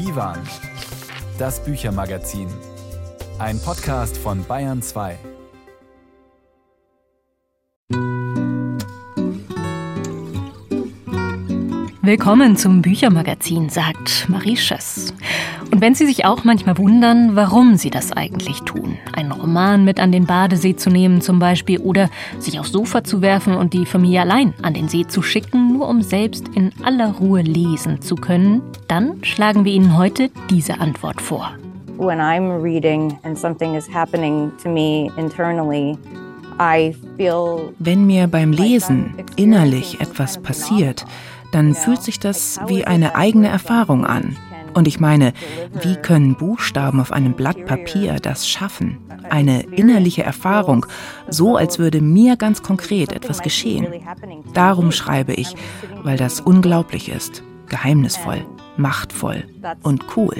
Divan, das Büchermagazin. Ein Podcast von Bayern 2. Willkommen zum Büchermagazin, sagt Marie Schöss. Und wenn Sie sich auch manchmal wundern, warum Sie das eigentlich tun, einen Roman mit an den Badesee zu nehmen zum Beispiel oder sich aufs Sofa zu werfen und die Familie allein an den See zu schicken, nur um selbst in aller Ruhe lesen zu können, dann schlagen wir Ihnen heute diese Antwort vor. When I'm reading and something is happening to me internally, wenn mir beim Lesen innerlich etwas passiert, dann fühlt sich das wie eine eigene Erfahrung an. Und ich meine, wie können Buchstaben auf einem Blatt Papier das schaffen? Eine innerliche Erfahrung, so als würde mir ganz konkret etwas geschehen. Darum schreibe ich, weil das unglaublich ist, geheimnisvoll, machtvoll und cool.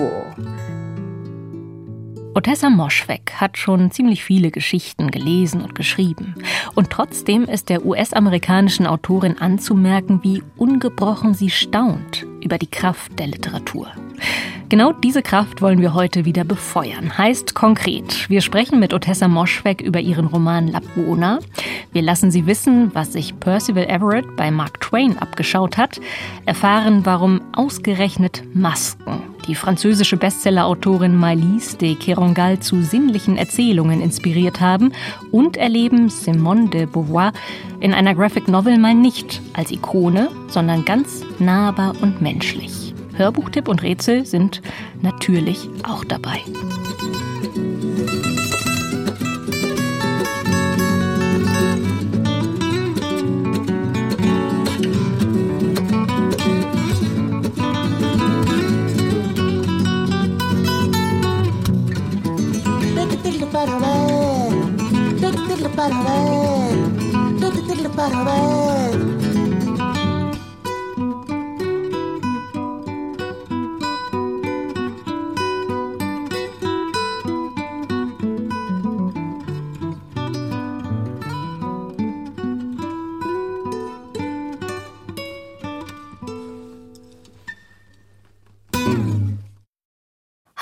That's Otessa Moschweg hat schon ziemlich viele Geschichten gelesen und geschrieben. Und trotzdem ist der US-amerikanischen Autorin anzumerken, wie ungebrochen sie staunt über die Kraft der Literatur. Genau diese Kraft wollen wir heute wieder befeuern. Heißt konkret, wir sprechen mit Otessa Moschweg über ihren Roman Lapona. Wir lassen sie wissen, was sich Percival Everett bei Mark Twain abgeschaut hat, erfahren, warum ausgerechnet Masken die französische Bestsellerautorin Maëlys de Kerangal zu sinnlichen Erzählungen inspiriert haben und erleben Simone de Beauvoir in einer Graphic Novel mal nicht als Ikone, sondern ganz nahbar und menschlich. Hörbuchtipp und Rätsel sind natürlich auch dabei. para ver.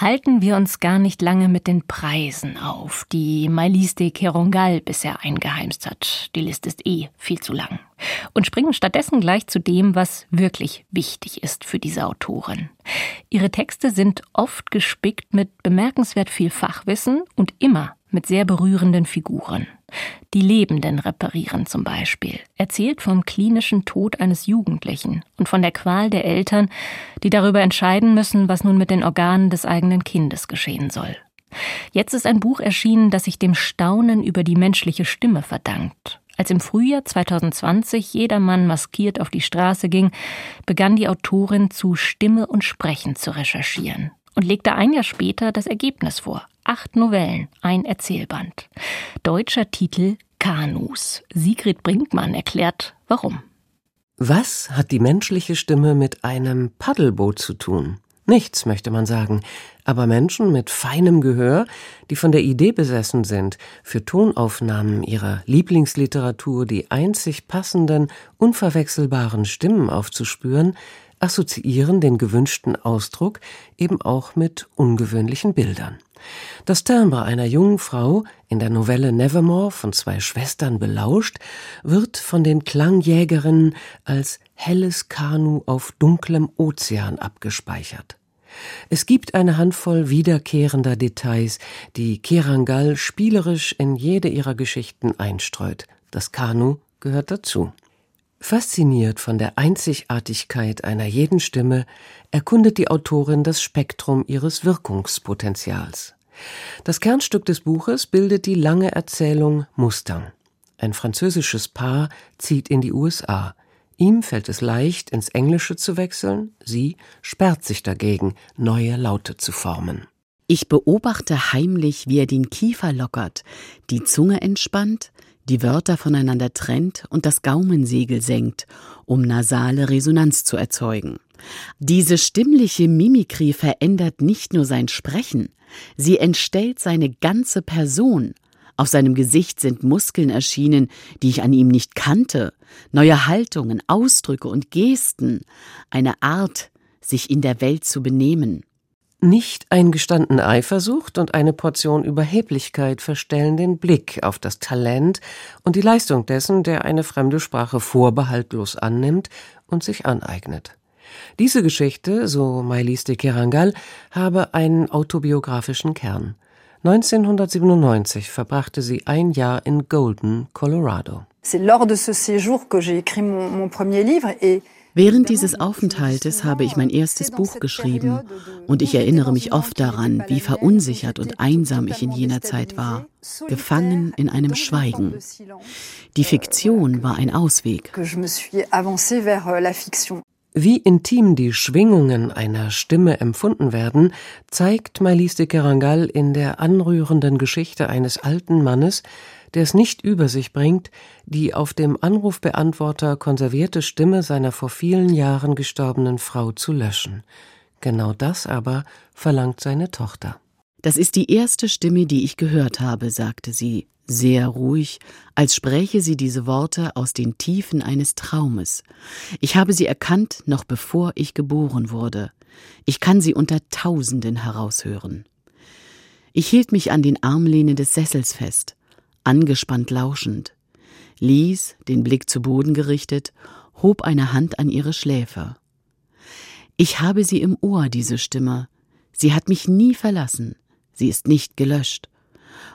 Halten wir uns gar nicht lange mit den Preisen auf, die Maëlys de Kerongal bisher eingeheimst hat. Die Liste ist eh viel zu lang. Und springen stattdessen gleich zu dem, was wirklich wichtig ist für diese Autorin. Ihre Texte sind oft gespickt mit bemerkenswert viel Fachwissen und immer mit sehr berührenden Figuren. Die Lebenden reparieren zum Beispiel, erzählt vom klinischen Tod eines Jugendlichen und von der Qual der Eltern, die darüber entscheiden müssen, was nun mit den Organen des eigenen Kindes geschehen soll. Jetzt ist ein Buch erschienen, das sich dem Staunen über die menschliche Stimme verdankt. Als im Frühjahr 2020 jedermann maskiert auf die Straße ging, begann die Autorin zu Stimme und Sprechen zu recherchieren und legte ein Jahr später das Ergebnis vor. Acht Novellen, ein Erzählband. Deutscher Titel Kanus. Sigrid Brinkmann erklärt, warum. Was hat die menschliche Stimme mit einem Paddelboot zu tun? Nichts, möchte man sagen, aber Menschen mit feinem Gehör, die von der Idee besessen sind, für Tonaufnahmen ihrer Lieblingsliteratur die einzig passenden, unverwechselbaren Stimmen aufzuspüren, assoziieren den gewünschten Ausdruck eben auch mit ungewöhnlichen Bildern. Das Timbre einer jungen Frau, in der Novelle Nevermore von zwei Schwestern belauscht, wird von den Klangjägerinnen als helles Kanu auf dunklem Ozean abgespeichert. Es gibt eine Handvoll wiederkehrender Details, die Kerangal spielerisch in jede ihrer Geschichten einstreut. Das Kanu gehört dazu. Fasziniert von der Einzigartigkeit einer jeden Stimme erkundet die Autorin das Spektrum ihres Wirkungspotenzials. Das Kernstück des Buches bildet die lange Erzählung Mustang. Ein französisches Paar zieht in die USA. Ihm fällt es leicht, ins Englische zu wechseln, sie sperrt sich dagegen, neue Laute zu formen. Ich beobachte heimlich, wie er den Kiefer lockert, die Zunge entspannt, die Wörter voneinander trennt und das Gaumensegel senkt, um nasale Resonanz zu erzeugen. Diese stimmliche Mimikrie verändert nicht nur sein Sprechen, sie entstellt seine ganze Person, Auf seinem Gesicht sind Muskeln erschienen, die ich an ihm nicht kannte, neue Haltungen, Ausdrücke und Gesten, eine Art, sich in der Welt zu benehmen. Nicht eingestandene Eifersucht und eine Portion Überheblichkeit verstellen den Blick auf das Talent und die Leistung dessen, der eine fremde Sprache vorbehaltlos annimmt und sich aneignet. Diese Geschichte, so Mailis de Kerangal, habe einen autobiografischen Kern. 1997 verbrachte sie ein Jahr in Golden, Colorado. Während dieses Aufenthaltes habe ich mein erstes Buch geschrieben und ich erinnere mich oft daran, wie verunsichert und einsam ich in jener Zeit war, gefangen in einem Schweigen. Die Fiktion war ein Ausweg. Wie intim die Schwingungen einer Stimme empfunden werden, zeigt Maïlis de Kerangal in der anrührenden Geschichte eines alten Mannes, der es nicht über sich bringt, die auf dem Anrufbeantworter konservierte Stimme seiner vor vielen Jahren gestorbenen Frau zu löschen. Genau das aber verlangt seine Tochter. Das ist die erste Stimme, die ich gehört habe, sagte sie, sehr ruhig, als spräche sie diese Worte aus den Tiefen eines Traumes. Ich habe sie erkannt, noch bevor ich geboren wurde. Ich kann sie unter Tausenden heraushören. Ich hielt mich an den Armlehnen des Sessels fest angespannt lauschend. Lies, den Blick zu Boden gerichtet, hob eine Hand an ihre Schläfe. Ich habe sie im Ohr, diese Stimme. Sie hat mich nie verlassen. Sie ist nicht gelöscht.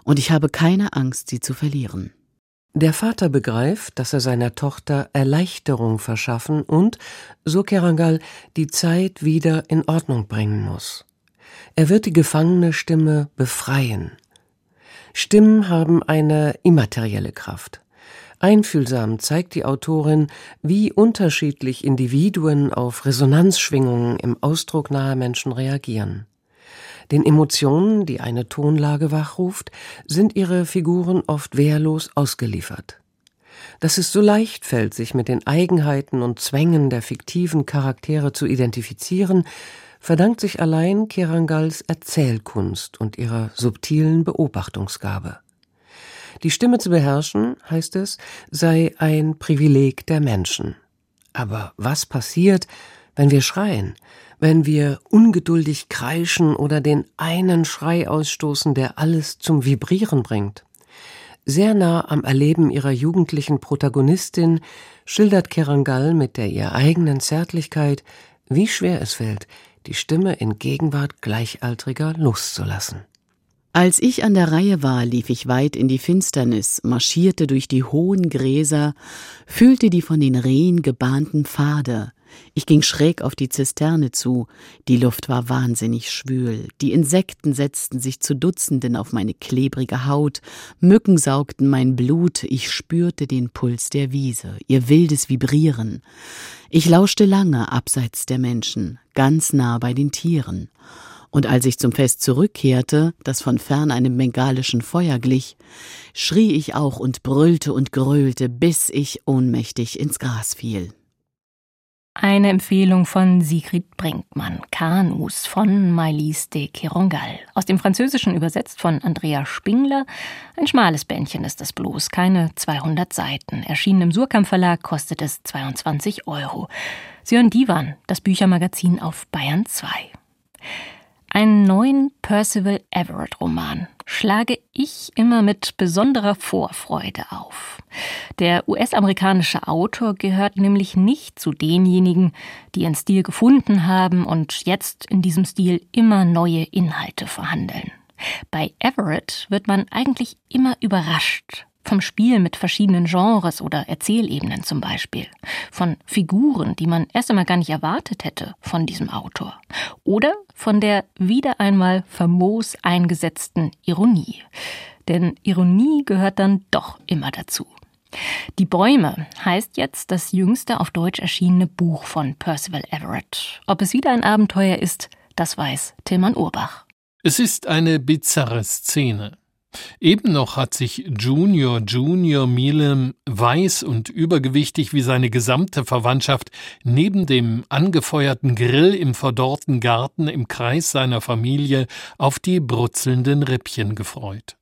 Und ich habe keine Angst, sie zu verlieren. Der Vater begreift, dass er seiner Tochter Erleichterung verschaffen und, so Kerangal, die Zeit wieder in Ordnung bringen muss. Er wird die gefangene Stimme befreien. Stimmen haben eine immaterielle Kraft. Einfühlsam zeigt die Autorin, wie unterschiedlich Individuen auf Resonanzschwingungen im Ausdruck naher Menschen reagieren. Den Emotionen, die eine Tonlage wachruft, sind ihre Figuren oft wehrlos ausgeliefert. Dass es so leicht fällt, sich mit den Eigenheiten und Zwängen der fiktiven Charaktere zu identifizieren, verdankt sich allein Kerangals Erzählkunst und ihrer subtilen Beobachtungsgabe. Die Stimme zu beherrschen, heißt es, sei ein Privileg der Menschen. Aber was passiert, wenn wir schreien, wenn wir ungeduldig kreischen oder den einen Schrei ausstoßen, der alles zum Vibrieren bringt? Sehr nah am Erleben ihrer jugendlichen Protagonistin schildert Kerangal mit der ihr eigenen Zärtlichkeit, wie schwer es fällt, die Stimme in Gegenwart Gleichaltriger loszulassen. Als ich an der Reihe war, lief ich weit in die Finsternis, marschierte durch die hohen Gräser, fühlte die von den Rehen gebahnten Pfade, ich ging schräg auf die Zisterne zu, die Luft war wahnsinnig schwül, die Insekten setzten sich zu Dutzenden auf meine klebrige Haut, Mücken saugten mein Blut, ich spürte den Puls der Wiese, ihr wildes Vibrieren. Ich lauschte lange abseits der Menschen, ganz nah bei den Tieren. Und als ich zum Fest zurückkehrte, das von fern einem bengalischen Feuer glich, schrie ich auch und brüllte und gröhlte, bis ich ohnmächtig ins Gras fiel. Eine Empfehlung von Sigrid Brinkmann, Kanus von Maïlis de Kerongal. Aus dem Französischen übersetzt von Andrea Spingler. Ein schmales Bändchen ist das bloß, keine 200 Seiten. Erschienen im Surkamp Verlag kostet es 22 Euro. Sie hören Divan, das Büchermagazin auf Bayern 2. Einen neuen Percival Everett Roman schlage ich immer mit besonderer Vorfreude auf. Der US-amerikanische Autor gehört nämlich nicht zu denjenigen, die ihren Stil gefunden haben und jetzt in diesem Stil immer neue Inhalte verhandeln. Bei Everett wird man eigentlich immer überrascht, vom Spiel mit verschiedenen Genres oder Erzählebenen zum Beispiel. Von Figuren, die man erst einmal gar nicht erwartet hätte von diesem Autor. Oder von der wieder einmal famos eingesetzten Ironie. Denn Ironie gehört dann doch immer dazu. Die Bäume heißt jetzt das jüngste auf Deutsch erschienene Buch von Percival Everett. Ob es wieder ein Abenteuer ist, das weiß Tilman Urbach. Es ist eine bizarre Szene. Eben noch hat sich Junior Junior Milam, weiß und übergewichtig wie seine gesamte Verwandtschaft, neben dem angefeuerten Grill im verdorrten Garten im Kreis seiner Familie auf die brutzelnden Rippchen gefreut.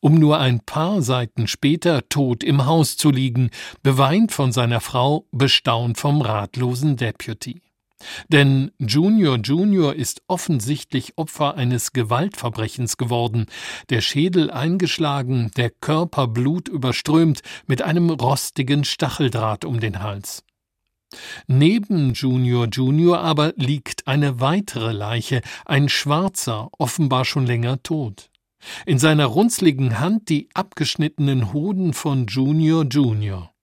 um nur ein paar Seiten später tot im Haus zu liegen, beweint von seiner Frau, bestaunt vom ratlosen Deputy. Denn Junior Junior ist offensichtlich Opfer eines Gewaltverbrechens geworden, der Schädel eingeschlagen, der Körper blutüberströmt, mit einem rostigen Stacheldraht um den Hals. Neben Junior Junior aber liegt eine weitere Leiche, ein Schwarzer, offenbar schon länger tot. In seiner runzligen Hand die abgeschnittenen Hoden von Junior Junior.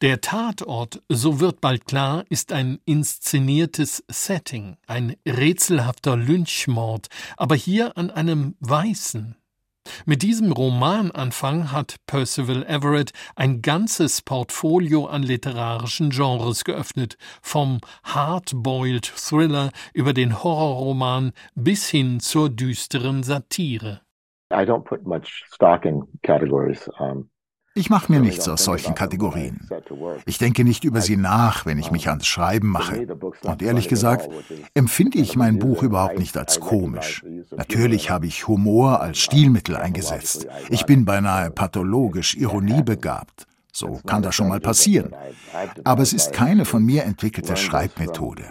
Der Tatort, so wird bald klar, ist ein inszeniertes Setting, ein rätselhafter Lynchmord, aber hier an einem Weißen. Mit diesem Romananfang hat Percival Everett ein ganzes Portfolio an literarischen Genres geöffnet, vom Hardboiled Thriller über den Horrorroman bis hin zur düsteren Satire. I don't put much stock in categories. Um ich mache mir nichts aus solchen Kategorien. Ich denke nicht über sie nach, wenn ich mich ans Schreiben mache. Und ehrlich gesagt, empfinde ich mein Buch überhaupt nicht als komisch. Natürlich habe ich Humor als Stilmittel eingesetzt. Ich bin beinahe pathologisch ironiebegabt. So kann das schon mal passieren. Aber es ist keine von mir entwickelte Schreibmethode.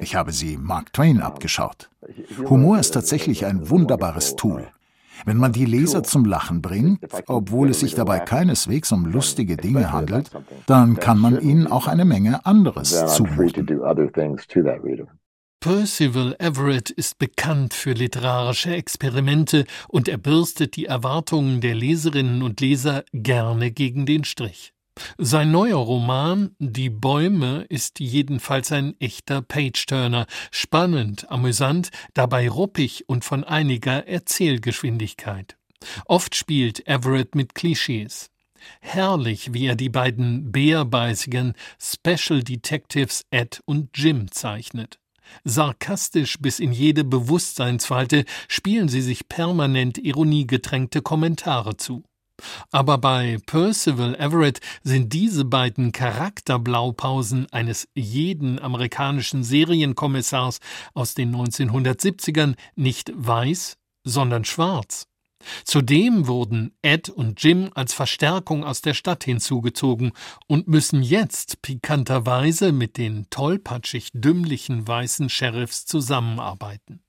Ich habe sie Mark Twain abgeschaut. Humor ist tatsächlich ein wunderbares Tool. Wenn man die Leser zum Lachen bringt, obwohl es sich dabei keineswegs um lustige Dinge handelt, dann kann man ihnen auch eine Menge anderes zumuten. Percival Everett ist bekannt für literarische Experimente und er bürstet die Erwartungen der Leserinnen und Leser gerne gegen den Strich. Sein neuer Roman Die Bäume ist jedenfalls ein echter Page-Turner, spannend, amüsant, dabei ruppig und von einiger Erzählgeschwindigkeit. Oft spielt Everett mit Klischees. Herrlich, wie er die beiden bärbeißigen Special Detectives Ed und Jim zeichnet. Sarkastisch bis in jede Bewusstseinsfalte spielen sie sich permanent ironiegetränkte Kommentare zu. Aber bei Percival Everett sind diese beiden Charakterblaupausen eines jeden amerikanischen Serienkommissars aus den 1970ern nicht weiß, sondern schwarz. Zudem wurden Ed und Jim als Verstärkung aus der Stadt hinzugezogen und müssen jetzt pikanterweise mit den tollpatschig dümmlichen weißen Sheriffs zusammenarbeiten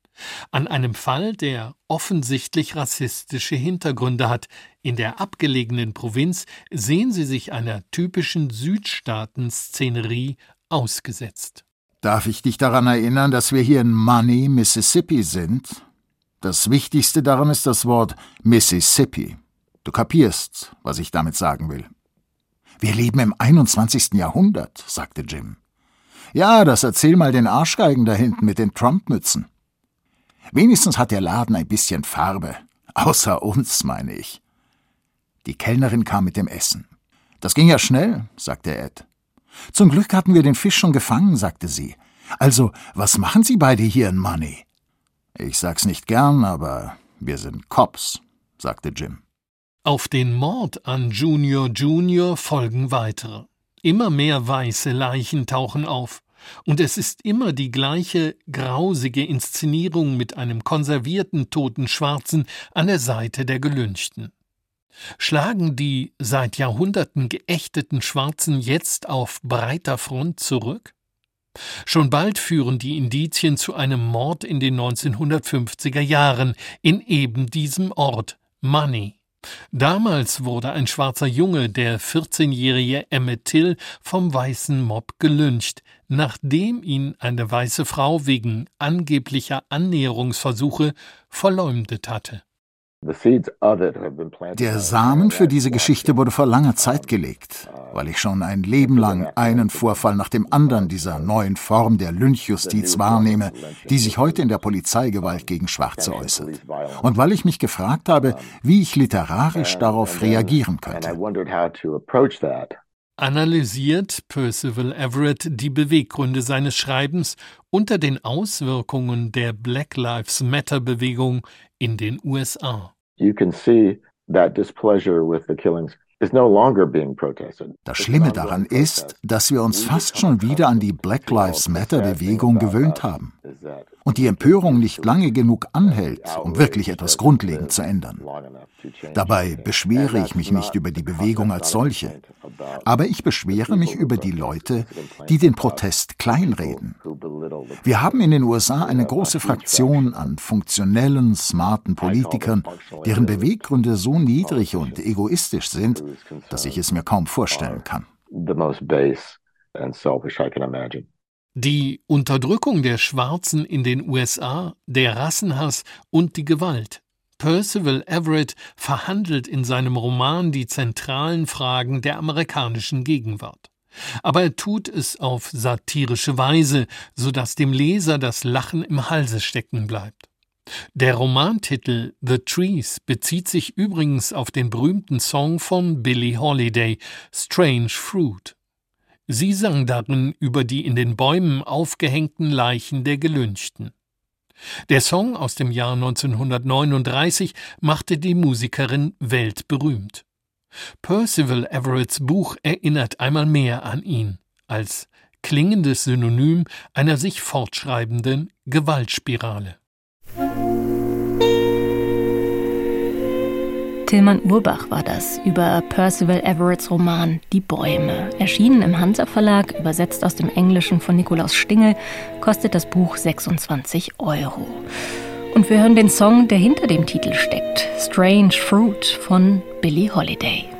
an einem Fall, der offensichtlich rassistische Hintergründe hat. In der abgelegenen Provinz sehen sie sich einer typischen Südstaaten-Szenerie ausgesetzt. Darf ich dich daran erinnern, dass wir hier in Money, Mississippi sind? Das Wichtigste daran ist das Wort Mississippi. Du kapierst, was ich damit sagen will. Wir leben im 21. Jahrhundert, sagte Jim. Ja, das erzähl mal den Arschgeigen da hinten mit den Trump-Mützen. Wenigstens hat der Laden ein bisschen Farbe. Außer uns, meine ich. Die Kellnerin kam mit dem Essen. Das ging ja schnell, sagte Ed. Zum Glück hatten wir den Fisch schon gefangen, sagte sie. Also, was machen Sie beide hier in Money? Ich sag's nicht gern, aber wir sind Cops, sagte Jim. Auf den Mord an Junior Junior folgen weitere. Immer mehr weiße Leichen tauchen auf. Und es ist immer die gleiche grausige Inszenierung mit einem konservierten toten Schwarzen an der Seite der Gelünchten. Schlagen die seit Jahrhunderten geächteten Schwarzen jetzt auf breiter Front zurück? Schon bald führen die Indizien zu einem Mord in den 1950er Jahren in eben diesem Ort, Money. Damals wurde ein schwarzer Junge, der 14-jährige Emmett Till, vom weißen Mob gelyncht, nachdem ihn eine weiße Frau wegen angeblicher Annäherungsversuche verleumdet hatte. Der Samen für diese Geschichte wurde vor langer Zeit gelegt, weil ich schon ein Leben lang einen Vorfall nach dem anderen dieser neuen Form der Lynchjustiz wahrnehme, die sich heute in der Polizeigewalt gegen Schwarze äußert. Und weil ich mich gefragt habe, wie ich literarisch darauf reagieren könnte. Analysiert Percival Everett die Beweggründe seines Schreibens unter den Auswirkungen der Black Lives Matter Bewegung in den USA. You can see that displeasure with the killings das Schlimme daran ist, dass wir uns fast schon wieder an die Black Lives Matter Bewegung gewöhnt haben. Und die Empörung nicht lange genug anhält, um wirklich etwas grundlegend zu ändern. Dabei beschwere ich mich nicht über die Bewegung als solche, aber ich beschwere mich über die Leute, die den Protest kleinreden. Wir haben in den USA eine große Fraktion an funktionellen, smarten Politikern, deren Beweggründe so niedrig und egoistisch sind, dass ich es mir kaum vorstellen kann. Die Unterdrückung der Schwarzen in den USA, der Rassenhass und die Gewalt. Percival Everett verhandelt in seinem Roman die zentralen Fragen der amerikanischen Gegenwart. Aber er tut es auf satirische Weise, so dass dem Leser das Lachen im Halse stecken bleibt. Der Romantitel The Trees bezieht sich übrigens auf den berühmten Song von Billie Holiday Strange Fruit. Sie sang darin über die in den Bäumen aufgehängten Leichen der Gelünchten. Der Song aus dem Jahr 1939 machte die Musikerin weltberühmt. Percival Everetts Buch erinnert einmal mehr an ihn als klingendes Synonym einer sich fortschreibenden Gewaltspirale. Tilman Urbach war das über Percival Everetts Roman Die Bäume. Erschienen im Hansa Verlag, übersetzt aus dem Englischen von Nikolaus Stingel, kostet das Buch 26 Euro. Und wir hören den Song, der hinter dem Titel steckt, Strange Fruit von Billie Holiday.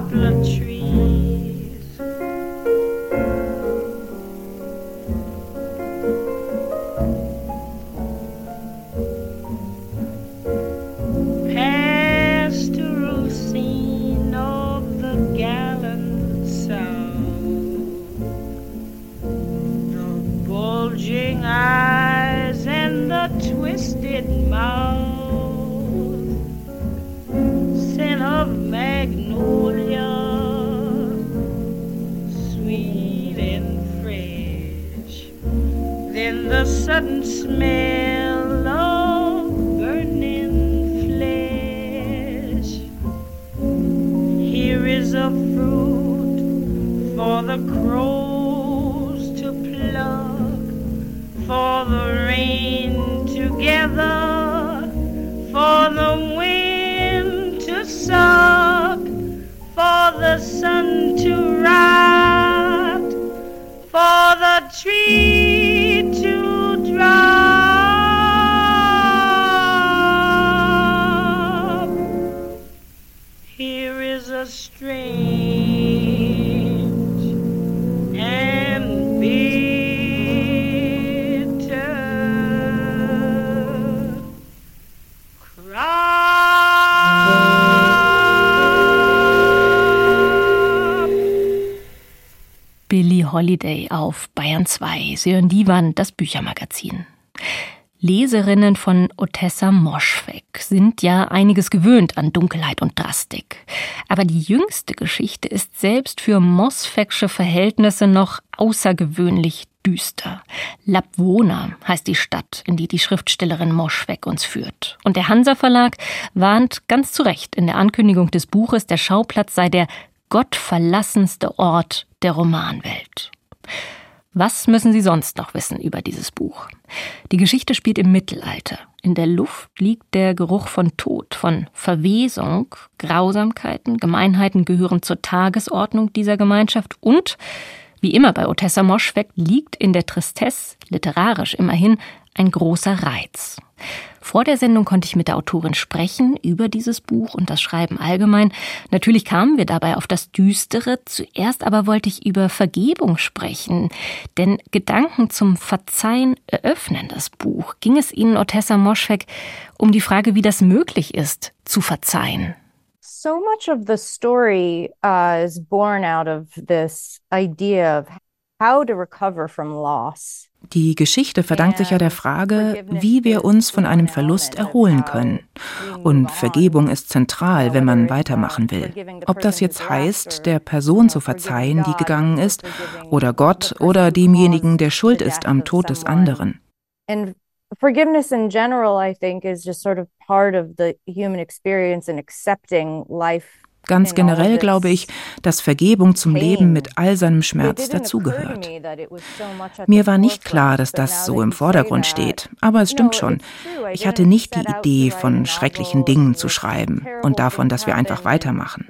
poplar tree. me. Holiday auf Bayern 2. Sie hören die Wand, das Büchermagazin. Leserinnen von Otessa Moschweg sind ja einiges gewöhnt an Dunkelheit und Drastik. Aber die jüngste Geschichte ist selbst für mosfegsche Verhältnisse noch außergewöhnlich düster. Labwona heißt die Stadt, in die die Schriftstellerin Moschweg uns führt. Und der Hansa Verlag warnt ganz zu Recht in der Ankündigung des Buches, der Schauplatz sei der gottverlassenste Ort der Romanwelt. Was müssen Sie sonst noch wissen über dieses Buch? Die Geschichte spielt im Mittelalter. In der Luft liegt der Geruch von Tod, von Verwesung, Grausamkeiten, Gemeinheiten gehören zur Tagesordnung dieser Gemeinschaft und, wie immer bei Otessa Moschweg, liegt in der Tristesse, literarisch immerhin, ein großer Reiz. Vor der Sendung konnte ich mit der Autorin sprechen über dieses Buch und das Schreiben allgemein. Natürlich kamen wir dabei auf das Düstere. Zuerst aber wollte ich über Vergebung sprechen. Denn Gedanken zum Verzeihen eröffnen das Buch. Ging es Ihnen, Otessa Moschweg, um die Frage, wie das möglich ist, zu verzeihen? So much of the story uh, is born out of this idea of how to recover from loss. Die Geschichte verdankt sich ja der Frage, wie wir uns von einem Verlust erholen können. Und Vergebung ist zentral, wenn man weitermachen will. Ob das jetzt heißt, der Person zu verzeihen, die gegangen ist, oder Gott oder demjenigen, der schuld ist am Tod des anderen. Forgiveness in general, I think, is just sort of part of the human experience in accepting life Ganz generell glaube ich, dass Vergebung zum Leben mit all seinem Schmerz dazugehört. Mir war nicht klar, dass das so im Vordergrund steht, aber es stimmt schon. Ich hatte nicht die Idee, von schrecklichen Dingen zu schreiben und davon, dass wir einfach weitermachen.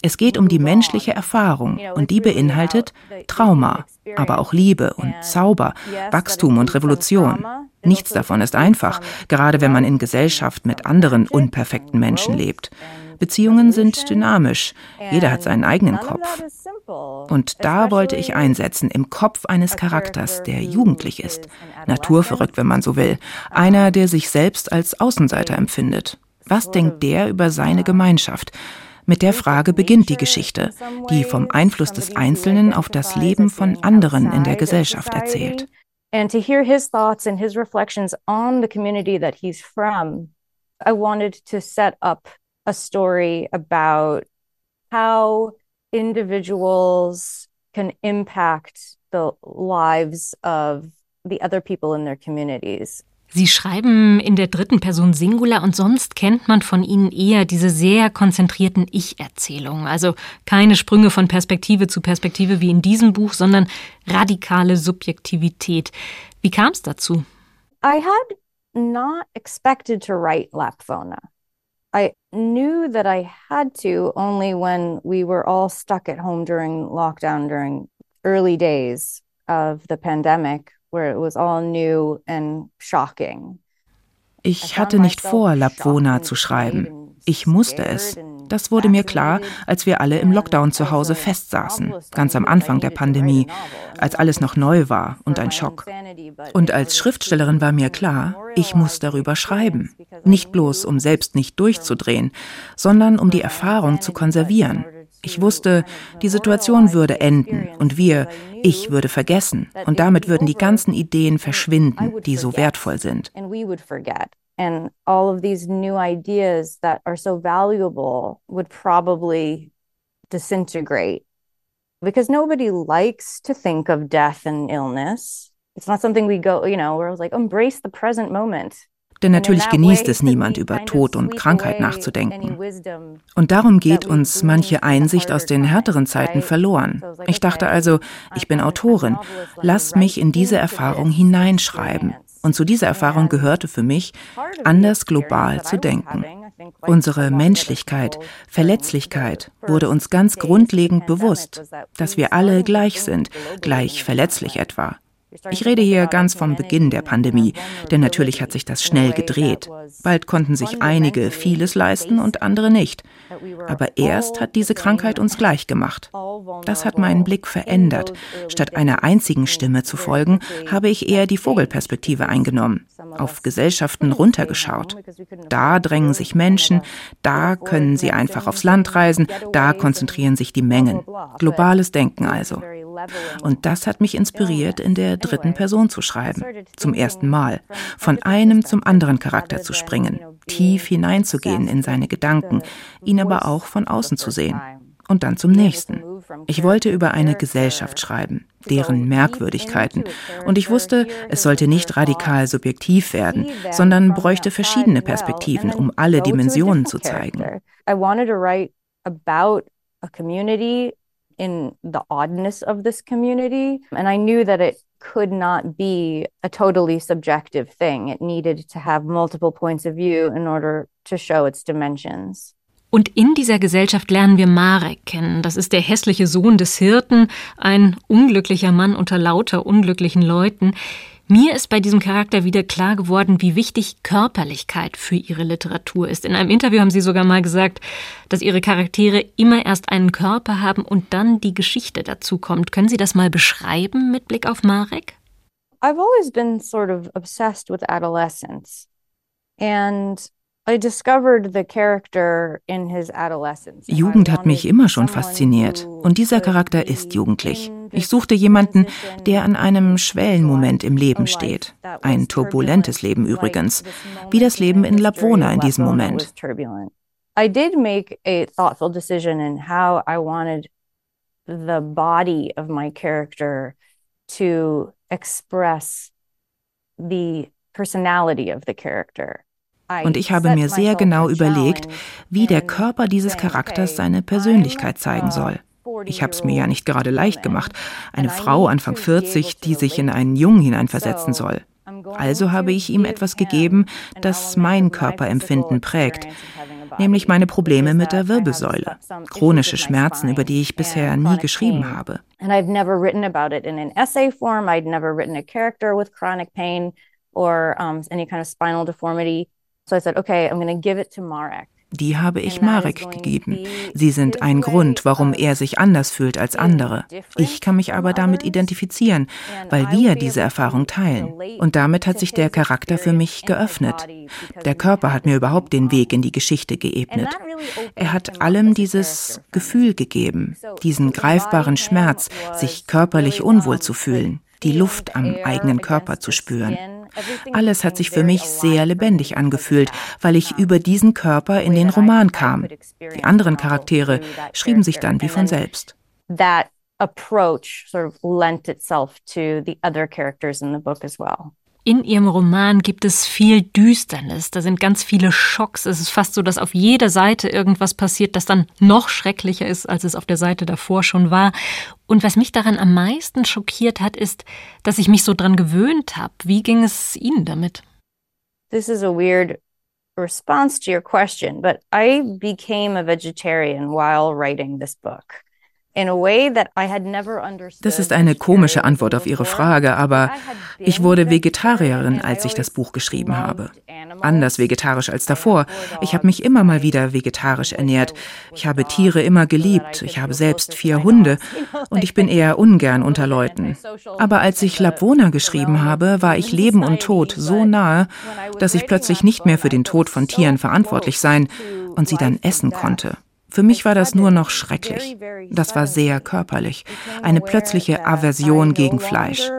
Es geht um die menschliche Erfahrung und die beinhaltet Trauma, aber auch Liebe und Zauber, Wachstum und Revolution. Nichts davon ist einfach, gerade wenn man in Gesellschaft mit anderen unperfekten Menschen lebt. Beziehungen sind dynamisch. Jeder hat seinen eigenen Kopf. Und da wollte ich einsetzen, im Kopf eines Charakters, der jugendlich ist, naturverrückt, wenn man so will, einer, der sich selbst als Außenseiter empfindet. Was denkt der über seine Gemeinschaft? Mit der Frage beginnt die Geschichte, die vom Einfluss des Einzelnen auf das Leben von anderen in der Gesellschaft erzählt. And to hear his thoughts and his reflections on the community that he's from, I wanted to set up a story about how individuals can impact the lives of the other people in their communities. Sie schreiben in der dritten Person Singular und sonst kennt man von Ihnen eher diese sehr konzentrierten Ich-Erzählungen. Also keine Sprünge von Perspektive zu Perspektive wie in diesem Buch, sondern radikale Subjektivität. Wie kam es dazu? I had not expected to write Lapfona. I knew that I had to only when we were all stuck at home during lockdown during early days of the pandemic where it was all new and shocking. Ich hatte nicht vor, Lapvona zu schreiben. Ich musste es. Das wurde mir klar, als wir alle im Lockdown zu Hause festsaßen, ganz am Anfang der Pandemie, als alles noch neu war und ein Schock. Und als Schriftstellerin war mir klar, ich muss darüber schreiben. Nicht bloß, um selbst nicht durchzudrehen, sondern um die Erfahrung zu konservieren. Ich wusste, die Situation würde enden und wir, ich würde vergessen und damit würden die ganzen Ideen verschwinden, die so wertvoll sind. And all of these new ideas that are so valuable would probably disintegrate because nobody likes to think of death and illness. It's not something we go, you know, we're like, embrace the present moment. Denn natürlich genießt es niemand, über Tod und Krankheit nachzudenken. Und darum geht uns manche Einsicht aus den härteren Zeiten verloren. Ich dachte also, ich bin Autorin, lass mich in diese Erfahrung hineinschreiben. Und zu dieser Erfahrung gehörte für mich, anders global zu denken. Unsere Menschlichkeit, Verletzlichkeit wurde uns ganz grundlegend bewusst, dass wir alle gleich sind, gleich verletzlich etwa. Ich rede hier ganz vom Beginn der Pandemie, denn natürlich hat sich das schnell gedreht. Bald konnten sich einige vieles leisten und andere nicht. Aber erst hat diese Krankheit uns gleich gemacht. Das hat meinen Blick verändert. Statt einer einzigen Stimme zu folgen, habe ich eher die Vogelperspektive eingenommen, auf Gesellschaften runtergeschaut. Da drängen sich Menschen, da können sie einfach aufs Land reisen, da konzentrieren sich die Mengen. Globales Denken also. Und das hat mich inspiriert, in der dritten Person zu schreiben. Zum ersten Mal. Von einem zum anderen Charakter zu springen. Tief hineinzugehen in seine Gedanken. Ihn aber auch von außen zu sehen. Und dann zum nächsten. Ich wollte über eine Gesellschaft schreiben, deren Merkwürdigkeiten. Und ich wusste, es sollte nicht radikal subjektiv werden, sondern bräuchte verschiedene Perspektiven, um alle Dimensionen zu zeigen. In the oddness of this community. And I knew that it could not be a totally subjective thing. It needed to have multiple points of view in order to show its dimensions. Und in dieser Gesellschaft lernen wir Marek kennen. Das ist der hässliche Sohn des Hirten, ein unglücklicher Mann unter lauter unglücklichen Leuten. Mir ist bei diesem Charakter wieder klar geworden, wie wichtig Körperlichkeit für ihre Literatur ist. In einem Interview haben Sie sogar mal gesagt, dass Ihre Charaktere immer erst einen Körper haben und dann die Geschichte dazu kommt. Können Sie das mal beschreiben mit Blick auf Marek? I've always been sort of obsessed with adolescence. And Jugend hat mich immer schon fasziniert und dieser Charakter ist jugendlich. Ich suchte jemanden, der an einem Schwellenmoment im Leben steht. Ein turbulentes Leben übrigens, wie das Leben in Labvona in diesem Moment. I did make a thoughtful decision in how I wanted the body of my character to express the personality of the character. Und ich habe mir sehr genau überlegt, wie der Körper dieses Charakters seine Persönlichkeit zeigen soll. Ich habe es mir ja nicht gerade leicht gemacht. Eine Frau Anfang 40, die sich in einen Jungen hineinversetzen soll. Also habe ich ihm etwas gegeben, das mein Körperempfinden prägt, nämlich meine Probleme mit der Wirbelsäule, chronische Schmerzen, über die ich bisher nie geschrieben habe. or um, any kind of spinal deformity. So I said, okay, I'm going to give it to Marek. Die habe ich Marek gegeben. Sie sind ein Grund, warum er sich anders fühlt als andere. Ich kann mich aber damit identifizieren, weil wir diese Erfahrung teilen. Und damit hat sich der Charakter für mich geöffnet. Der Körper hat mir überhaupt den Weg in die Geschichte geebnet. Er hat allem dieses Gefühl gegeben, diesen greifbaren Schmerz, sich körperlich unwohl zu fühlen, die Luft am eigenen Körper zu spüren. Alles hat sich für mich sehr lebendig angefühlt, weil ich über diesen Körper in den Roman kam. Die anderen Charaktere schrieben sich dann wie von selbst. That approach sort of lent itself to the other characters in the book as well. In ihrem Roman gibt es viel Düsternis, da sind ganz viele Schocks. Es ist fast so, dass auf jeder Seite irgendwas passiert, das dann noch schrecklicher ist, als es auf der Seite davor schon war. Und was mich daran am meisten schockiert hat, ist, dass ich mich so dran gewöhnt habe. Wie ging es Ihnen damit? This is a weird response to your question, but I became a vegetarian while writing this book. Das ist eine komische Antwort auf Ihre Frage, aber ich wurde Vegetarierin, als ich das Buch geschrieben habe. Anders vegetarisch als davor. Ich habe mich immer mal wieder vegetarisch ernährt. Ich habe Tiere immer geliebt. Ich habe selbst vier Hunde und ich bin eher ungern unter Leuten. Aber als ich Labvona geschrieben habe, war ich Leben und Tod so nahe, dass ich plötzlich nicht mehr für den Tod von Tieren verantwortlich sein und sie dann essen konnte. Für mich war das nur noch schrecklich. Das war sehr körperlich. Eine plötzliche Aversion gegen Fleisch.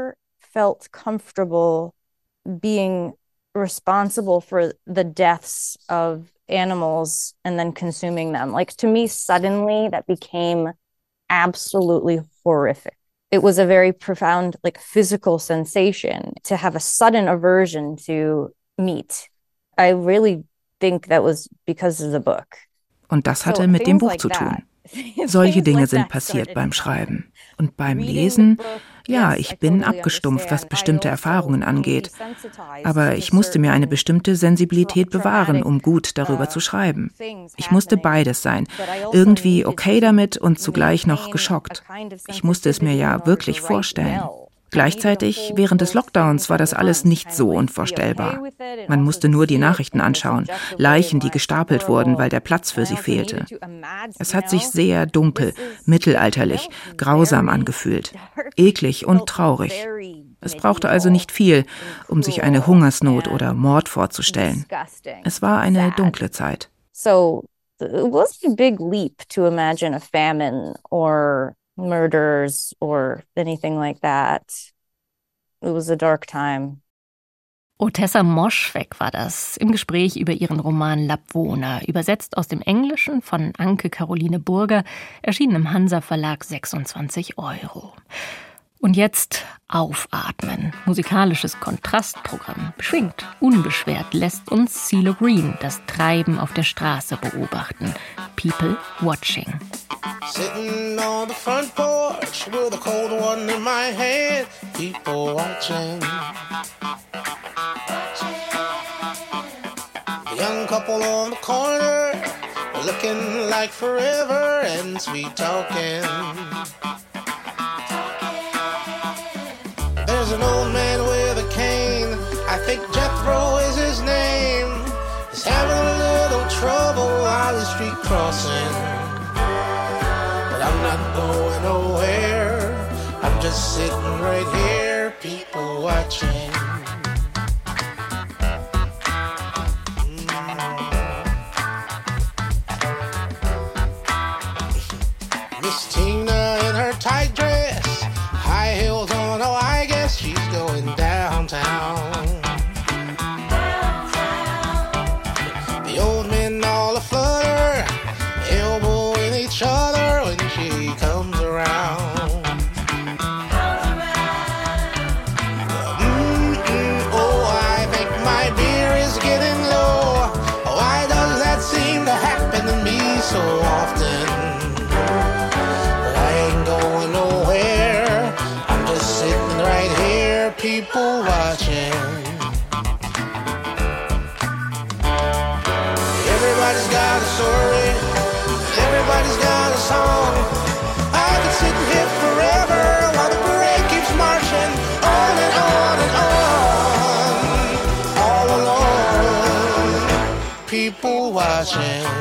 responsible for the deaths of animals and then consuming them. Like to me, suddenly that became absolutely horrific. It was a very profound, like physical sensation to have a sudden aversion to meat. I really think that was because of the book. Und das hatte mit dem Buch zu tun. Solche Dinge sind passiert beim Schreiben. Und beim Lesen, ja, ich bin abgestumpft, was bestimmte Erfahrungen angeht. Aber ich musste mir eine bestimmte Sensibilität bewahren, um gut darüber zu schreiben. Ich musste beides sein. Irgendwie okay damit und zugleich noch geschockt. Ich musste es mir ja wirklich vorstellen. Gleichzeitig, während des Lockdowns war das alles nicht so unvorstellbar. Man musste nur die Nachrichten anschauen, Leichen, die gestapelt wurden, weil der Platz für sie fehlte. Es hat sich sehr dunkel, mittelalterlich, grausam angefühlt, eklig und traurig. Es brauchte also nicht viel, um sich eine Hungersnot oder Mord vorzustellen. Es war eine dunkle Zeit. So, it was a big leap to imagine a famine or murders or anything like that. It was a dark time. Otessa Moschweg war das im Gespräch über ihren Roman Labwohner, übersetzt aus dem Englischen von Anke Caroline Burger, erschienen im Hansa Verlag 26 Euro. Und jetzt aufatmen. Musikalisches Kontrastprogramm. Beschwingt, unbeschwert lässt uns CeeLo Green das Treiben auf der Straße beobachten. People watching. Sitting on the front porch with a cold one in my hand. People watching. The young couple on the corner looking like forever and sweet talking. The street crossing. But I'm not going nowhere. I'm just sitting right here, people watching. watching.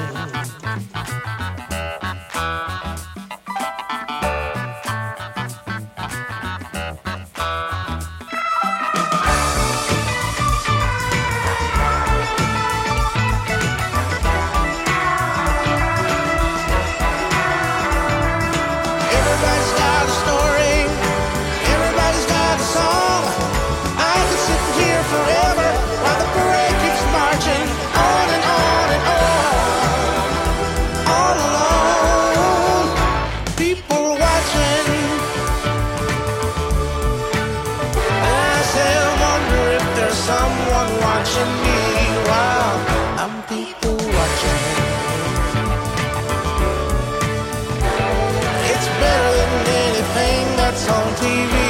TV.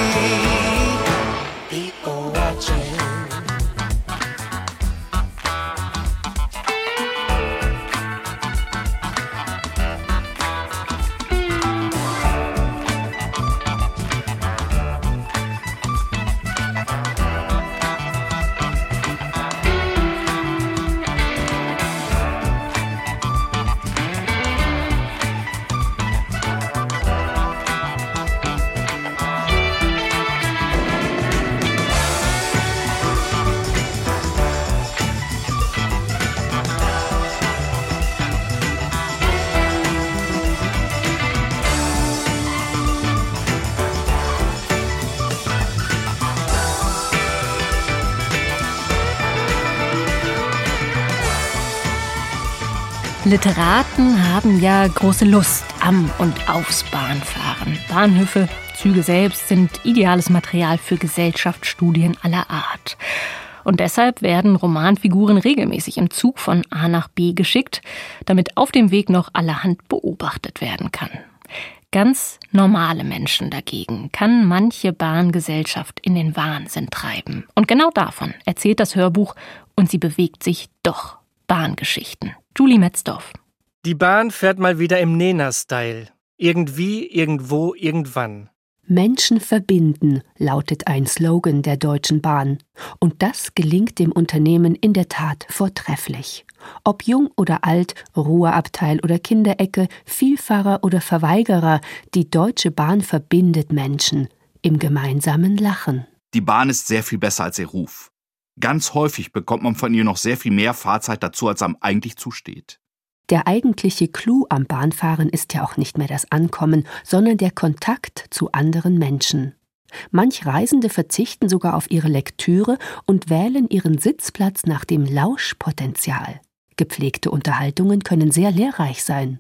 Literaten haben ja große Lust am und aufs Bahnfahren. Bahnhöfe, Züge selbst sind ideales Material für Gesellschaftsstudien aller Art. Und deshalb werden Romanfiguren regelmäßig im Zug von A nach B geschickt, damit auf dem Weg noch allerhand beobachtet werden kann. Ganz normale Menschen dagegen kann manche Bahngesellschaft in den Wahnsinn treiben. Und genau davon erzählt das Hörbuch und sie bewegt sich doch Bahngeschichten. Julie Metzdorf. Die Bahn fährt mal wieder im Nena-Style. Irgendwie, irgendwo, irgendwann. Menschen verbinden lautet ein Slogan der Deutschen Bahn. Und das gelingt dem Unternehmen in der Tat vortrefflich. Ob jung oder alt, Ruheabteil oder Kinderecke, Vielfahrer oder Verweigerer, die Deutsche Bahn verbindet Menschen im gemeinsamen Lachen. Die Bahn ist sehr viel besser als ihr Ruf. Ganz häufig bekommt man von ihr noch sehr viel mehr Fahrzeit dazu, als einem eigentlich zusteht. Der eigentliche Clou am Bahnfahren ist ja auch nicht mehr das Ankommen, sondern der Kontakt zu anderen Menschen. Manch Reisende verzichten sogar auf ihre Lektüre und wählen ihren Sitzplatz nach dem Lauschpotenzial. Gepflegte Unterhaltungen können sehr lehrreich sein.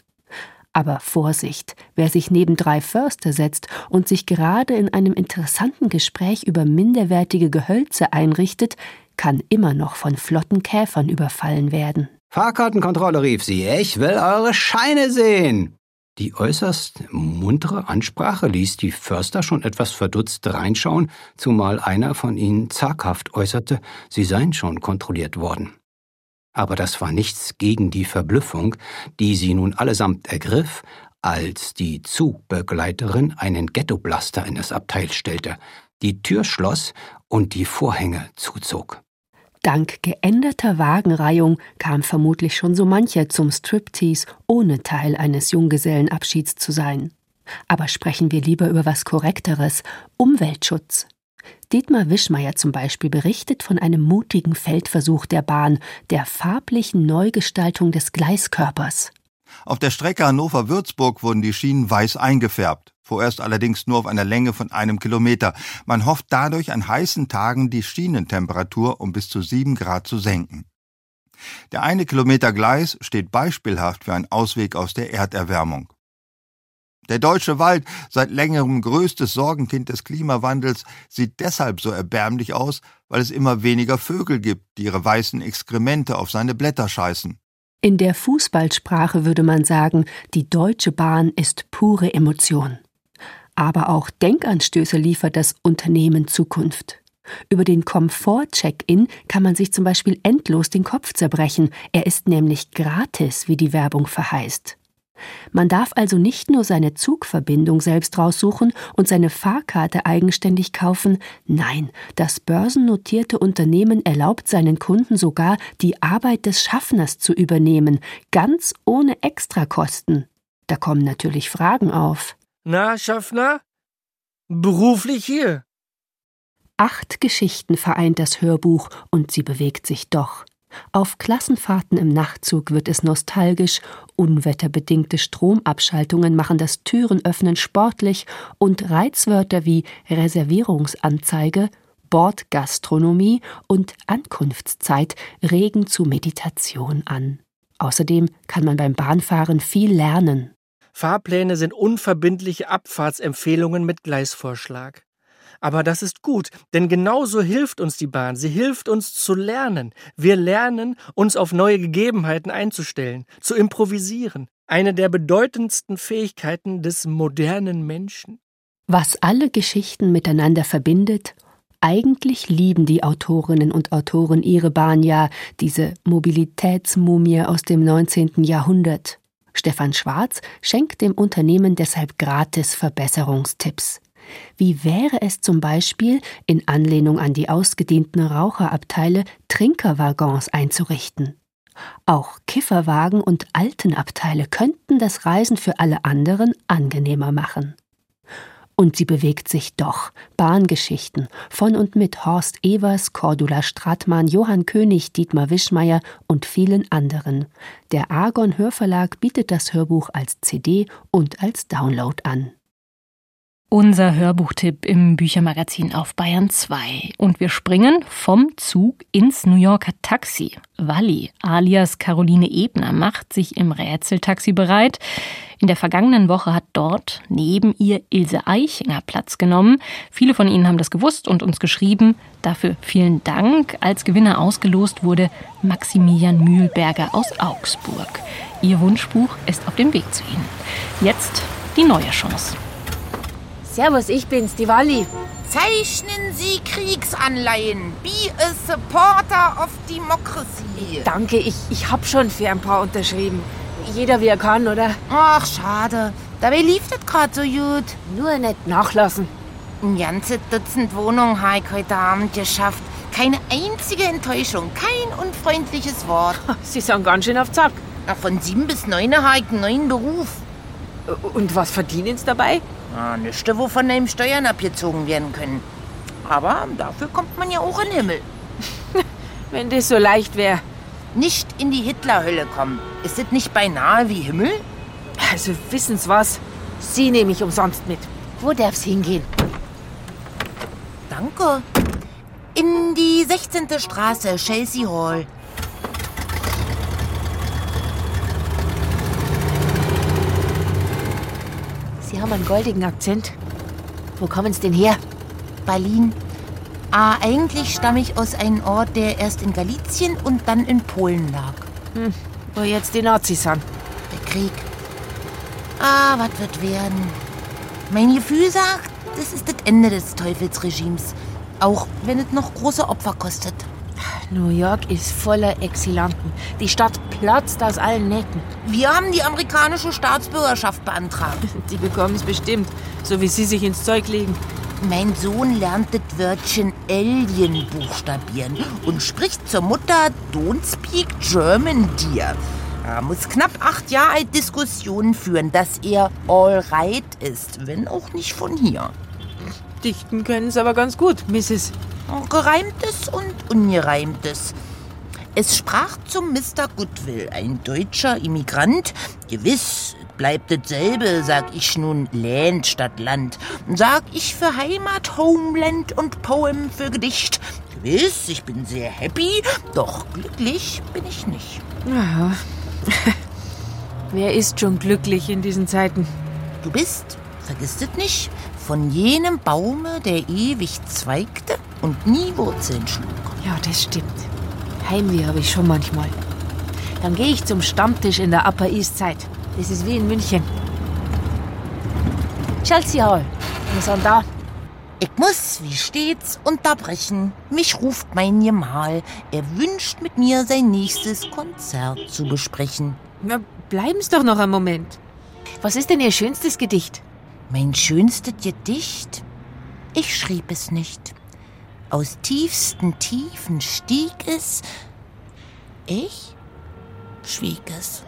Aber Vorsicht, wer sich neben drei Förster setzt und sich gerade in einem interessanten Gespräch über minderwertige Gehölze einrichtet, kann immer noch von flotten Käfern überfallen werden. Fahrkartenkontrolle rief sie. Ich will eure Scheine sehen. Die äußerst muntere Ansprache ließ die Förster schon etwas verdutzt reinschauen, zumal einer von ihnen zaghaft äußerte, sie seien schon kontrolliert worden. Aber das war nichts gegen die Verblüffung, die sie nun allesamt ergriff, als die Zugbegleiterin einen Ghettoblaster in das Abteil stellte, die Tür schloss und die Vorhänge zuzog. Dank geänderter Wagenreihung kam vermutlich schon so mancher zum Striptease, ohne Teil eines Junggesellenabschieds zu sein. Aber sprechen wir lieber über was Korrekteres Umweltschutz. Dietmar Wischmeier zum Beispiel berichtet von einem mutigen Feldversuch der Bahn, der farblichen Neugestaltung des Gleiskörpers. Auf der Strecke Hannover-Würzburg wurden die Schienen weiß eingefärbt, vorerst allerdings nur auf einer Länge von einem Kilometer. Man hofft dadurch an heißen Tagen die Schienentemperatur um bis zu sieben Grad zu senken. Der eine Kilometer Gleis steht beispielhaft für einen Ausweg aus der Erderwärmung. Der deutsche Wald, seit längerem größtes Sorgenkind des Klimawandels, sieht deshalb so erbärmlich aus, weil es immer weniger Vögel gibt, die ihre weißen Exkremente auf seine Blätter scheißen. In der Fußballsprache würde man sagen, die Deutsche Bahn ist pure Emotion. Aber auch Denkanstöße liefert das Unternehmen Zukunft. Über den Komfort-Check-In kann man sich zum Beispiel endlos den Kopf zerbrechen. Er ist nämlich gratis, wie die Werbung verheißt. Man darf also nicht nur seine Zugverbindung selbst raussuchen und seine Fahrkarte eigenständig kaufen, nein, das börsennotierte Unternehmen erlaubt seinen Kunden sogar, die Arbeit des Schaffners zu übernehmen, ganz ohne Extrakosten. Da kommen natürlich Fragen auf. Na, Schaffner? Beruflich hier? Acht Geschichten vereint das Hörbuch und sie bewegt sich doch. Auf Klassenfahrten im Nachtzug wird es nostalgisch, unwetterbedingte Stromabschaltungen machen das Türenöffnen sportlich und Reizwörter wie Reservierungsanzeige, Bordgastronomie und Ankunftszeit regen zu Meditation an. Außerdem kann man beim Bahnfahren viel lernen. Fahrpläne sind unverbindliche Abfahrtsempfehlungen mit Gleisvorschlag. Aber das ist gut, denn genauso hilft uns die Bahn. Sie hilft uns zu lernen. Wir lernen, uns auf neue Gegebenheiten einzustellen, zu improvisieren. Eine der bedeutendsten Fähigkeiten des modernen Menschen. Was alle Geschichten miteinander verbindet, eigentlich lieben die Autorinnen und Autoren ihre Bahn ja, diese Mobilitätsmumie aus dem 19. Jahrhundert. Stefan Schwarz schenkt dem Unternehmen deshalb gratis Verbesserungstipps. Wie wäre es zum Beispiel, in Anlehnung an die ausgedehnten Raucherabteile Trinkerwaggons einzurichten? Auch Kifferwagen und Altenabteile könnten das Reisen für alle anderen angenehmer machen. Und sie bewegt sich doch. Bahngeschichten von und mit Horst Evers, Cordula Strattmann, Johann König, Dietmar Wischmeier und vielen anderen. Der Argon Hörverlag bietet das Hörbuch als CD und als Download an. Unser Hörbuchtipp im Büchermagazin auf Bayern 2. Und wir springen vom Zug ins New Yorker Taxi. Walli, alias Caroline Ebner, macht sich im Rätseltaxi bereit. In der vergangenen Woche hat dort neben ihr Ilse Eichinger Platz genommen. Viele von Ihnen haben das gewusst und uns geschrieben. Dafür vielen Dank. Als Gewinner ausgelost wurde Maximilian Mühlberger aus Augsburg. Ihr Wunschbuch ist auf dem Weg zu Ihnen. Jetzt die neue Chance. Servus, ich bin's, die Walli. Zeichnen Sie Kriegsanleihen. Be a supporter of democracy. Danke, ich, ich hab schon für ein paar unterschrieben. Jeder wie er kann, oder? Ach, schade. Dabei lief das gerade so gut. Nur nicht nachlassen. Ein ganzes Dutzend Wohnungen habe ich heute Abend geschafft. Keine einzige Enttäuschung, kein unfreundliches Wort. Sie sind ganz schön auf Zack. Von sieben bis neun habe ich einen neuen Beruf. Und was verdienen Sie dabei? Ah, nichts, wovon einem Steuern abgezogen werden können. Aber dafür kommt man ja auch in den Himmel. Wenn das so leicht wäre. Nicht in die Hitlerhölle kommen. Ist das nicht beinahe wie Himmel? Also wissen Sie was? Sie nehme ich umsonst mit. Wo darf's hingehen? Danke. In die 16. Straße, Chelsea Hall. Einen goldigen Akzent. Wo kommen Sie denn her? Berlin. Ah, eigentlich stamme ich aus einem Ort, der erst in Galizien und dann in Polen lag. Hm, wo jetzt die Nazis sind. Der Krieg. Ah, was wird werden? Mein Gefühl sagt, das ist das Ende des Teufelsregimes. Auch wenn es noch große Opfer kostet. New York ist voller Exilanten. Die Stadt platzt aus allen Nähten. Wir haben die amerikanische Staatsbürgerschaft beantragt. Die bekommen es bestimmt, so wie Sie sich ins Zeug legen. Mein Sohn lernt das Wörtchen Alien buchstabieren und spricht zur Mutter Don't speak German, dear. Er muss knapp acht Jahre alt Diskussionen führen, dass er all right ist, wenn auch nicht von hier. Dichten können Sie aber ganz gut, Mrs. Gereimtes und Ungereimtes. Es sprach zum Mr. Goodwill, ein deutscher Immigrant. Gewiss, bleibt dasselbe, sag ich nun Land statt Land. Sag ich für Heimat, Homeland und Poem für Gedicht. Gewiss, ich bin sehr happy, doch glücklich bin ich nicht. Ja. Wer ist schon glücklich in diesen Zeiten? Du bist, vergiss es nicht, von jenem Baume, der ewig zweigte und nie Wurzeln schlug. Ja, das stimmt. Heimweh habe ich schon manchmal. Dann gehe ich zum Stammtisch in der Upper East Side. Das ist wie in München. Chelsea Hall. Wir sind da. Ich muss, wie stets, unterbrechen. Mich ruft mein Gemahl. Er wünscht mit mir sein nächstes Konzert zu besprechen. Na, bleiben Sie doch noch einen Moment. Was ist denn Ihr schönstes Gedicht? Mein schönstes Gedicht? Ich schrieb es nicht. Aus tiefsten Tiefen stieg es. Ich schwieg es.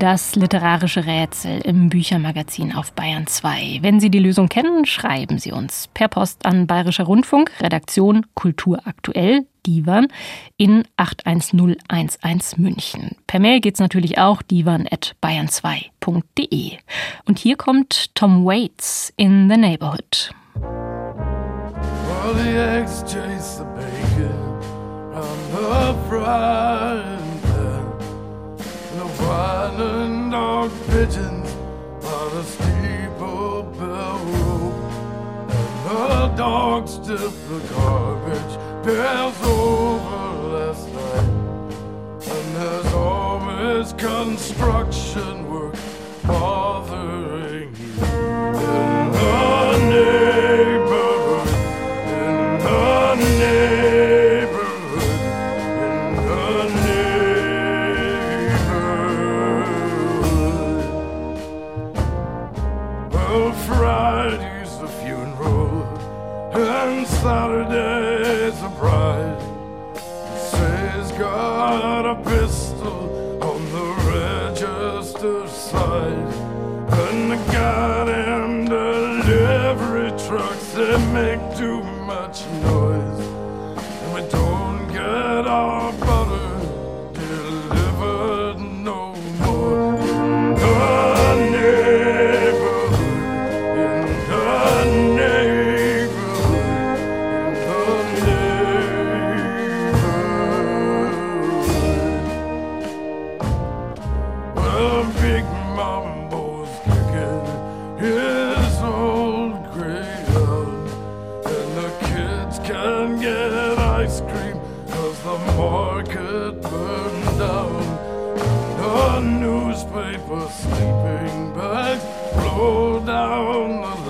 Das literarische Rätsel im Büchermagazin auf Bayern 2. Wenn Sie die Lösung kennen, schreiben Sie uns per Post an Bayerischer Rundfunk, Redaktion Kultur aktuell, Divan in 81011 München. Per Mail geht's natürlich auch divan@bayern2.de. Und hier kommt Tom Waits in the Neighborhood. Well, the eggs chase the bacon on the frying pan. The and dog pigeons on the steeple bell rope. And the dogs stiff the garbage pails over last night. And there's always construction work newspaper sleeping bags blow down the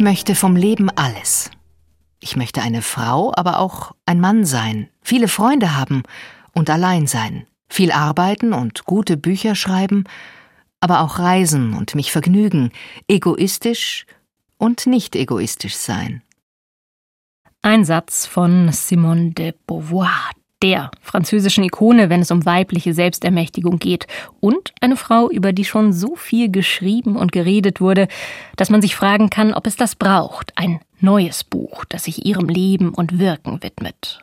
Ich möchte vom Leben alles. Ich möchte eine Frau, aber auch ein Mann sein, viele Freunde haben und allein sein, viel arbeiten und gute Bücher schreiben, aber auch reisen und mich vergnügen, egoistisch und nicht egoistisch sein. Ein Satz von Simone de Beauvoir, der französischen Ikone, wenn es um weibliche Selbstermächtigung geht, und eine Frau, über die schon so viel geschrieben und geredet wurde, dass man sich fragen kann, ob es das braucht, ein neues Buch, das sich ihrem Leben und Wirken widmet.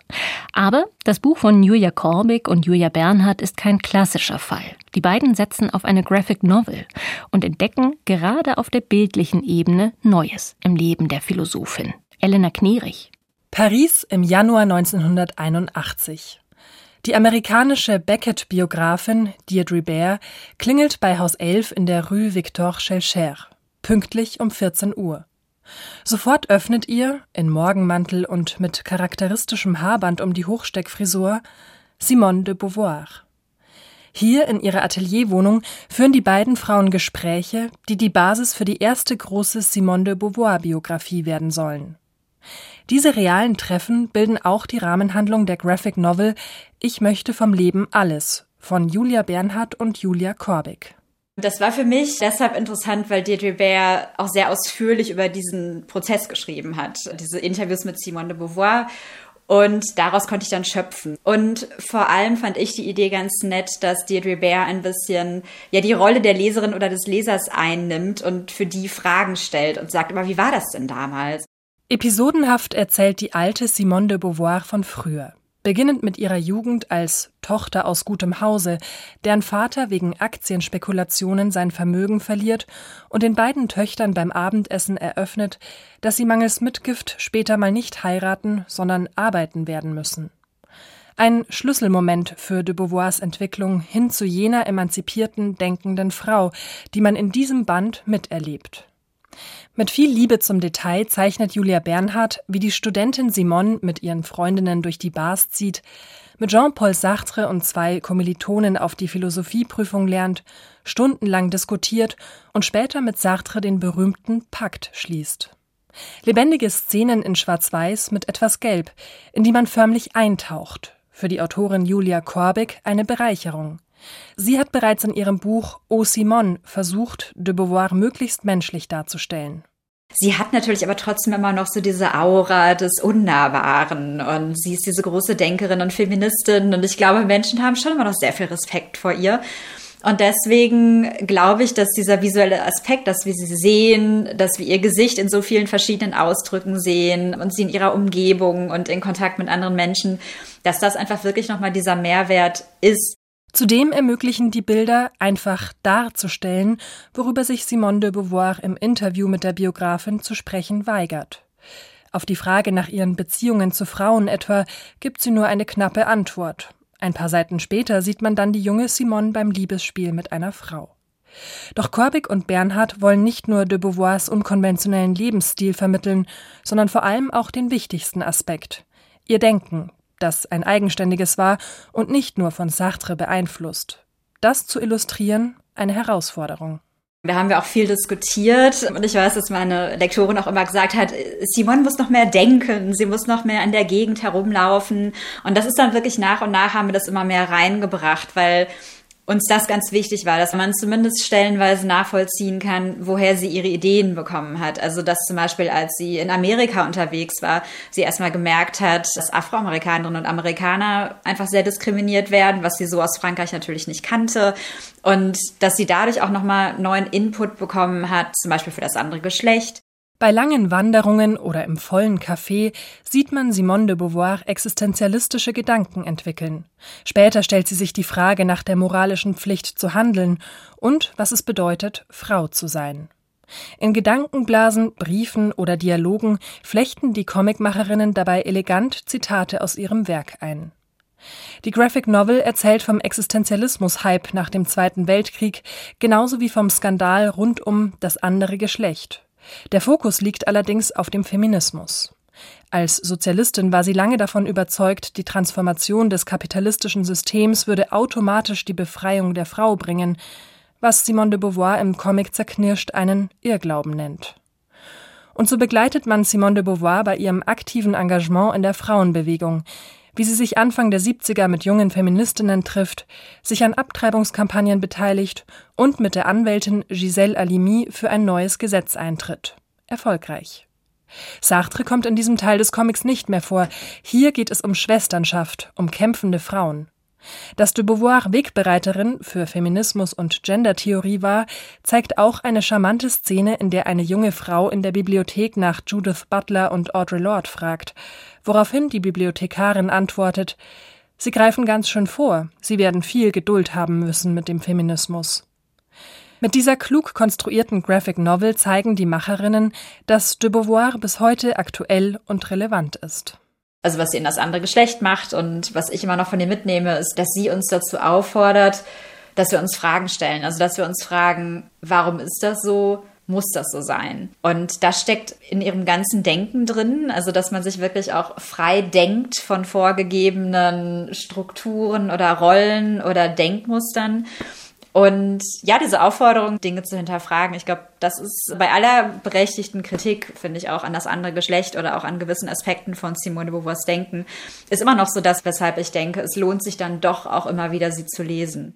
Aber das Buch von Julia Korbig und Julia Bernhardt ist kein klassischer Fall. Die beiden setzen auf eine Graphic Novel und entdecken gerade auf der bildlichen Ebene Neues im Leben der Philosophin. Elena Knerich. Paris im Januar 1981. Die amerikanische Beckett-Biografin Deirdre Baer klingelt bei Haus 11 in der Rue Victor Schellcher, pünktlich um 14 Uhr. Sofort öffnet ihr, in Morgenmantel und mit charakteristischem Haarband um die Hochsteckfrisur, Simone de Beauvoir. Hier in ihrer Atelierwohnung führen die beiden Frauen Gespräche, die die Basis für die erste große Simone de Beauvoir-Biografie werden sollen. Diese realen Treffen bilden auch die Rahmenhandlung der Graphic Novel Ich möchte vom Leben alles von Julia Bernhardt und Julia Korbig. Das war für mich deshalb interessant, weil Deirdre Baer auch sehr ausführlich über diesen Prozess geschrieben hat. Diese Interviews mit Simone de Beauvoir. Und daraus konnte ich dann schöpfen. Und vor allem fand ich die Idee ganz nett, dass Deirdre Baer ein bisschen ja die Rolle der Leserin oder des Lesers einnimmt und für die Fragen stellt und sagt, aber wie war das denn damals? Episodenhaft erzählt die alte Simone de Beauvoir von früher, beginnend mit ihrer Jugend als Tochter aus gutem Hause, deren Vater wegen Aktienspekulationen sein Vermögen verliert und den beiden Töchtern beim Abendessen eröffnet, dass sie mangels Mitgift später mal nicht heiraten, sondern arbeiten werden müssen. Ein Schlüsselmoment für de Beauvoirs Entwicklung hin zu jener emanzipierten, denkenden Frau, die man in diesem Band miterlebt. Mit viel Liebe zum Detail zeichnet Julia Bernhardt, wie die Studentin Simone mit ihren Freundinnen durch die Bars zieht, mit Jean-Paul Sartre und zwei Kommilitonen auf die Philosophieprüfung lernt, stundenlang diskutiert und später mit Sartre den berühmten Pakt schließt. Lebendige Szenen in Schwarz-Weiß mit etwas Gelb, in die man förmlich eintaucht. Für die Autorin Julia Korbig eine Bereicherung. Sie hat bereits in ihrem Buch O Simone versucht, de Beauvoir möglichst menschlich darzustellen. Sie hat natürlich aber trotzdem immer noch so diese Aura des Unnahbaren und sie ist diese große Denkerin und Feministin und ich glaube, Menschen haben schon immer noch sehr viel Respekt vor ihr. Und deswegen glaube ich, dass dieser visuelle Aspekt, dass wir sie sehen, dass wir ihr Gesicht in so vielen verschiedenen Ausdrücken sehen und sie in ihrer Umgebung und in Kontakt mit anderen Menschen, dass das einfach wirklich nochmal dieser Mehrwert ist, Zudem ermöglichen die Bilder, einfach darzustellen, worüber sich Simone de Beauvoir im Interview mit der Biografin zu sprechen weigert. Auf die Frage nach ihren Beziehungen zu Frauen etwa gibt sie nur eine knappe Antwort. Ein paar Seiten später sieht man dann die junge Simone beim Liebesspiel mit einer Frau. Doch Korbig und Bernhard wollen nicht nur de Beauvoirs unkonventionellen Lebensstil vermitteln, sondern vor allem auch den wichtigsten Aspekt ihr Denken, das ein eigenständiges war und nicht nur von Sartre beeinflusst. Das zu illustrieren, eine Herausforderung. Da haben wir auch viel diskutiert und ich weiß, dass meine Lektorin auch immer gesagt hat, Simon muss noch mehr denken, sie muss noch mehr in der Gegend herumlaufen und das ist dann wirklich nach und nach haben wir das immer mehr reingebracht, weil uns das ganz wichtig war, dass man zumindest stellenweise nachvollziehen kann, woher sie ihre Ideen bekommen hat. Also dass zum Beispiel, als sie in Amerika unterwegs war, sie erstmal gemerkt hat, dass Afroamerikanerinnen und Amerikaner einfach sehr diskriminiert werden, was sie so aus Frankreich natürlich nicht kannte. Und dass sie dadurch auch nochmal neuen Input bekommen hat, zum Beispiel für das andere Geschlecht. Bei langen Wanderungen oder im vollen Café sieht man Simone de Beauvoir existenzialistische Gedanken entwickeln. Später stellt sie sich die Frage nach der moralischen Pflicht zu handeln und was es bedeutet, Frau zu sein. In Gedankenblasen, Briefen oder Dialogen flechten die Comicmacherinnen dabei elegant Zitate aus ihrem Werk ein. Die Graphic Novel erzählt vom Existenzialismus-Hype nach dem Zweiten Weltkrieg, genauso wie vom Skandal rund um das andere Geschlecht der Fokus liegt allerdings auf dem Feminismus. Als Sozialistin war sie lange davon überzeugt, die Transformation des kapitalistischen Systems würde automatisch die Befreiung der Frau bringen, was Simone de Beauvoir im Comic zerknirscht einen Irrglauben nennt. Und so begleitet man Simone de Beauvoir bei ihrem aktiven Engagement in der Frauenbewegung, wie sie sich Anfang der 70er mit jungen Feministinnen trifft, sich an Abtreibungskampagnen beteiligt und mit der Anwältin Giselle Halimi für ein neues Gesetz eintritt. Erfolgreich. Sartre kommt in diesem Teil des Comics nicht mehr vor. Hier geht es um Schwesternschaft, um kämpfende Frauen. Dass de Beauvoir Wegbereiterin für Feminismus und Gendertheorie war, zeigt auch eine charmante Szene, in der eine junge Frau in der Bibliothek nach Judith Butler und Audre Lorde fragt, woraufhin die Bibliothekarin antwortet, Sie greifen ganz schön vor, Sie werden viel Geduld haben müssen mit dem Feminismus. Mit dieser klug konstruierten Graphic Novel zeigen die Macherinnen, dass de Beauvoir bis heute aktuell und relevant ist. Also was sie in das andere Geschlecht macht und was ich immer noch von ihr mitnehme, ist, dass sie uns dazu auffordert, dass wir uns Fragen stellen. Also dass wir uns fragen, warum ist das so? Muss das so sein? Und das steckt in ihrem ganzen Denken drin, also dass man sich wirklich auch frei denkt von vorgegebenen Strukturen oder Rollen oder Denkmustern und ja, diese Aufforderung, Dinge zu hinterfragen, ich glaube, das ist bei aller berechtigten Kritik, finde ich auch an das andere Geschlecht oder auch an gewissen Aspekten von Simone de Beauvoirs Denken, ist immer noch so das, weshalb ich denke, es lohnt sich dann doch auch immer wieder, sie zu lesen.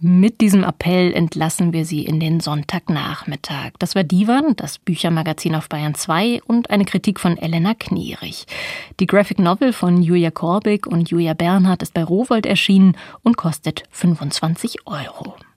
Mit diesem Appell entlassen wir Sie in den Sonntagnachmittag. Das war Divan, das Büchermagazin auf Bayern 2 und eine Kritik von Elena Knierig. Die Graphic Novel von Julia Korbig und Julia Bernhardt ist bei Rowold erschienen und kostet 25 Euro.